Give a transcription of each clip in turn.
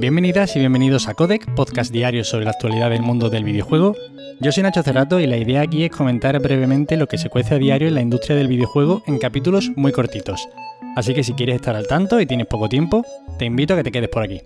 Bienvenidas y bienvenidos a Codec, podcast diario sobre la actualidad del mundo del videojuego. Yo soy Nacho Cerrato y la idea aquí es comentar brevemente lo que se cuece a diario en la industria del videojuego en capítulos muy cortitos. Así que si quieres estar al tanto y tienes poco tiempo, te invito a que te quedes por aquí.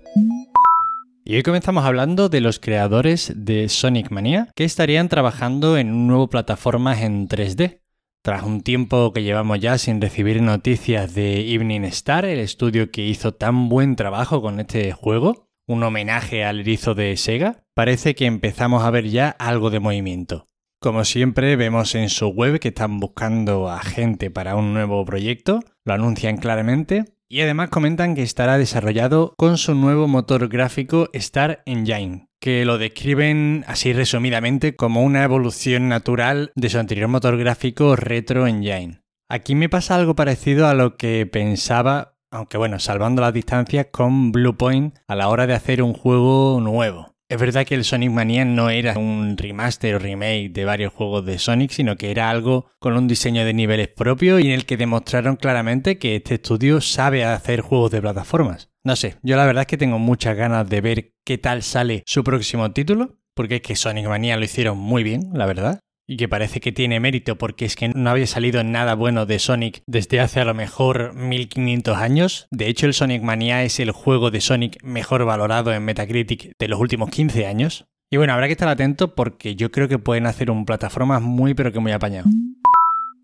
Y hoy comenzamos hablando de los creadores de Sonic Mania, que estarían trabajando en un nuevo plataforma en 3D. Tras un tiempo que llevamos ya sin recibir noticias de Evening Star, el estudio que hizo tan buen trabajo con este juego, un homenaje al erizo de Sega, parece que empezamos a ver ya algo de movimiento. Como siempre, vemos en su web que están buscando a gente para un nuevo proyecto, lo anuncian claramente, y además comentan que estará desarrollado con su nuevo motor gráfico Star Engine, que lo describen así resumidamente como una evolución natural de su anterior motor gráfico Retro Engine. Aquí me pasa algo parecido a lo que pensaba, aunque bueno, salvando las distancias con Bluepoint a la hora de hacer un juego nuevo. Es verdad que el Sonic Mania no era un remaster o remake de varios juegos de Sonic, sino que era algo con un diseño de niveles propio y en el que demostraron claramente que este estudio sabe hacer juegos de plataformas. No sé, yo la verdad es que tengo muchas ganas de ver qué tal sale su próximo título, porque es que Sonic Mania lo hicieron muy bien, la verdad y que parece que tiene mérito porque es que no había salido nada bueno de Sonic desde hace a lo mejor 1500 años. De hecho, el Sonic Mania es el juego de Sonic mejor valorado en Metacritic de los últimos 15 años. Y bueno, habrá que estar atento porque yo creo que pueden hacer un plataforma muy pero que muy apañado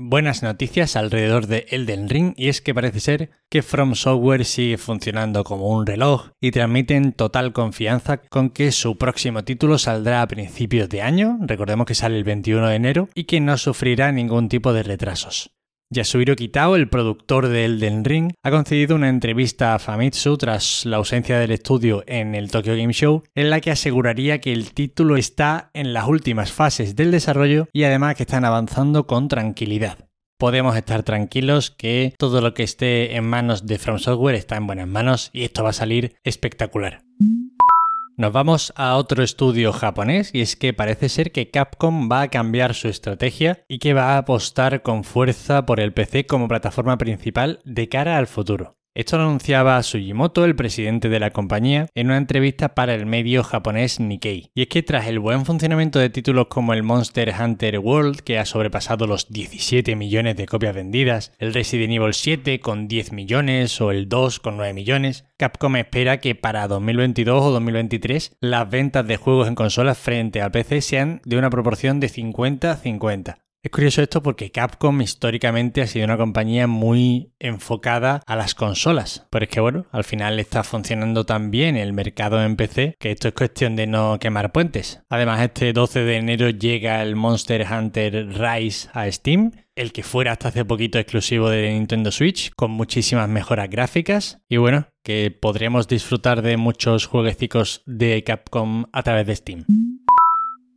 buenas noticias alrededor de Elden Ring y es que parece ser que From Software sigue funcionando como un reloj y transmiten total confianza con que su próximo título saldrá a principios de año, recordemos que sale el 21 de enero, y que no sufrirá ningún tipo de retrasos. Yasuhiro Kitao, el productor de Elden Ring, ha concedido una entrevista a Famitsu tras la ausencia del estudio en el Tokyo Game Show, en la que aseguraría que el título está en las últimas fases del desarrollo y además que están avanzando con tranquilidad. Podemos estar tranquilos que todo lo que esté en manos de From Software está en buenas manos y esto va a salir espectacular. Nos vamos a otro estudio japonés y es que parece ser que Capcom va a cambiar su estrategia y que va a apostar con fuerza por el PC como plataforma principal de cara al futuro. Esto lo anunciaba Sugimoto, el presidente de la compañía, en una entrevista para el medio japonés Nikkei. Y es que tras el buen funcionamiento de títulos como el Monster Hunter World, que ha sobrepasado los 17 millones de copias vendidas, el Resident Evil 7 con 10 millones o el 2 con 9 millones, Capcom espera que para 2022 o 2023 las ventas de juegos en consolas frente al PC sean de una proporción de 50-50. Es curioso esto porque Capcom históricamente ha sido una compañía muy enfocada a las consolas. Pero es que bueno, al final está funcionando tan bien el mercado en PC que esto es cuestión de no quemar puentes. Además, este 12 de enero llega el Monster Hunter Rise a Steam el que fuera hasta hace poquito exclusivo de Nintendo Switch, con muchísimas mejoras gráficas. Y bueno, que podremos disfrutar de muchos jueguecicos de Capcom a través de Steam.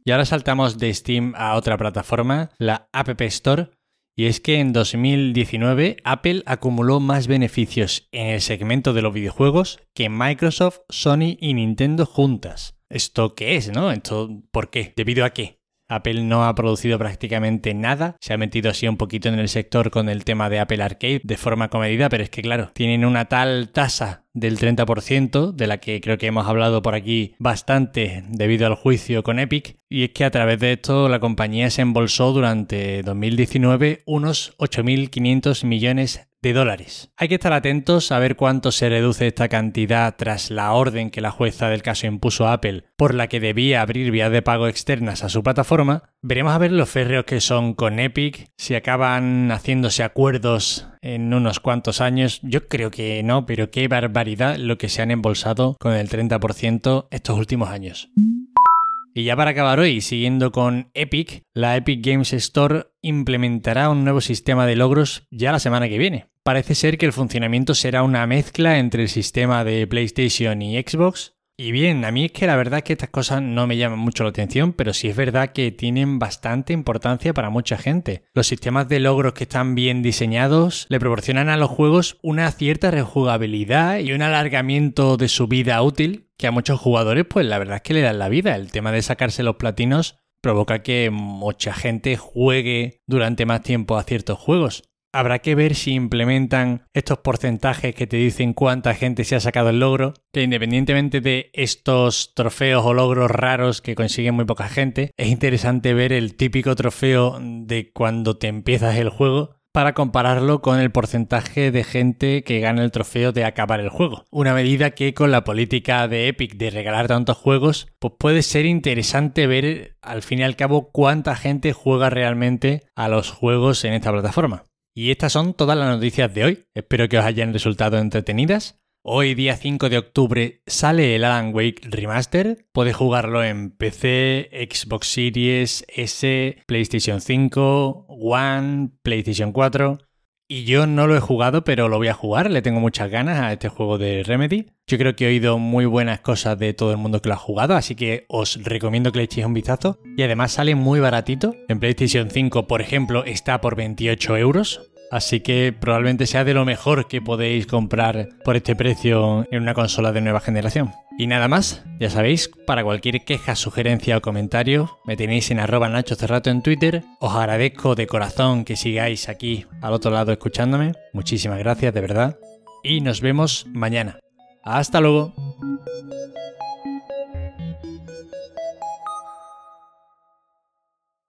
Y ahora saltamos de Steam a otra plataforma, la App Store. Y es que en 2019 Apple acumuló más beneficios en el segmento de los videojuegos que Microsoft, Sony y Nintendo juntas. ¿Esto qué es, no? ¿Esto por qué? ¿Debido a qué? Apple no ha producido prácticamente nada, se ha metido así un poquito en el sector con el tema de Apple Arcade de forma comedida, pero es que claro, tienen una tal tasa del 30%, de la que creo que hemos hablado por aquí bastante debido al juicio con Epic, y es que a través de esto la compañía se embolsó durante 2019 unos 8.500 millones de dólares. Hay que estar atentos a ver cuánto se reduce esta cantidad tras la orden que la jueza del caso impuso a Apple, por la que debía abrir vías de pago externas a su plataforma. Veremos a ver los férreos que son con Epic, si acaban haciéndose acuerdos en unos cuantos años. Yo creo que no, pero qué barbaridad lo que se han embolsado con el 30% estos últimos años. Y ya para acabar hoy, siguiendo con Epic, la Epic Games Store implementará un nuevo sistema de logros ya la semana que viene. Parece ser que el funcionamiento será una mezcla entre el sistema de PlayStation y Xbox, y bien, a mí es que la verdad es que estas cosas no me llaman mucho la atención, pero sí es verdad que tienen bastante importancia para mucha gente. Los sistemas de logros que están bien diseñados le proporcionan a los juegos una cierta rejugabilidad y un alargamiento de su vida útil que a muchos jugadores pues la verdad es que le dan la vida. El tema de sacarse los platinos provoca que mucha gente juegue durante más tiempo a ciertos juegos. Habrá que ver si implementan estos porcentajes que te dicen cuánta gente se ha sacado el logro, que independientemente de estos trofeos o logros raros que consiguen muy poca gente, es interesante ver el típico trofeo de cuando te empiezas el juego para compararlo con el porcentaje de gente que gana el trofeo de acabar el juego. Una medida que con la política de Epic de regalar tantos juegos, pues puede ser interesante ver al fin y al cabo cuánta gente juega realmente a los juegos en esta plataforma. Y estas son todas las noticias de hoy. Espero que os hayan resultado entretenidas. Hoy, día 5 de octubre, sale el Alan Wake Remaster. Podéis jugarlo en PC, Xbox Series S, PlayStation 5, One, PlayStation 4. Y yo no lo he jugado, pero lo voy a jugar. Le tengo muchas ganas a este juego de Remedy. Yo creo que he oído muy buenas cosas de todo el mundo que lo ha jugado, así que os recomiendo que le echéis un vistazo. Y además sale muy baratito. En PlayStation 5, por ejemplo, está por 28 euros. Así que probablemente sea de lo mejor que podéis comprar por este precio en una consola de nueva generación. Y nada más, ya sabéis, para cualquier queja, sugerencia o comentario, me tenéis en arroba Nacho Cerrato en Twitter. Os agradezco de corazón que sigáis aquí al otro lado escuchándome. Muchísimas gracias, de verdad. Y nos vemos mañana. Hasta luego.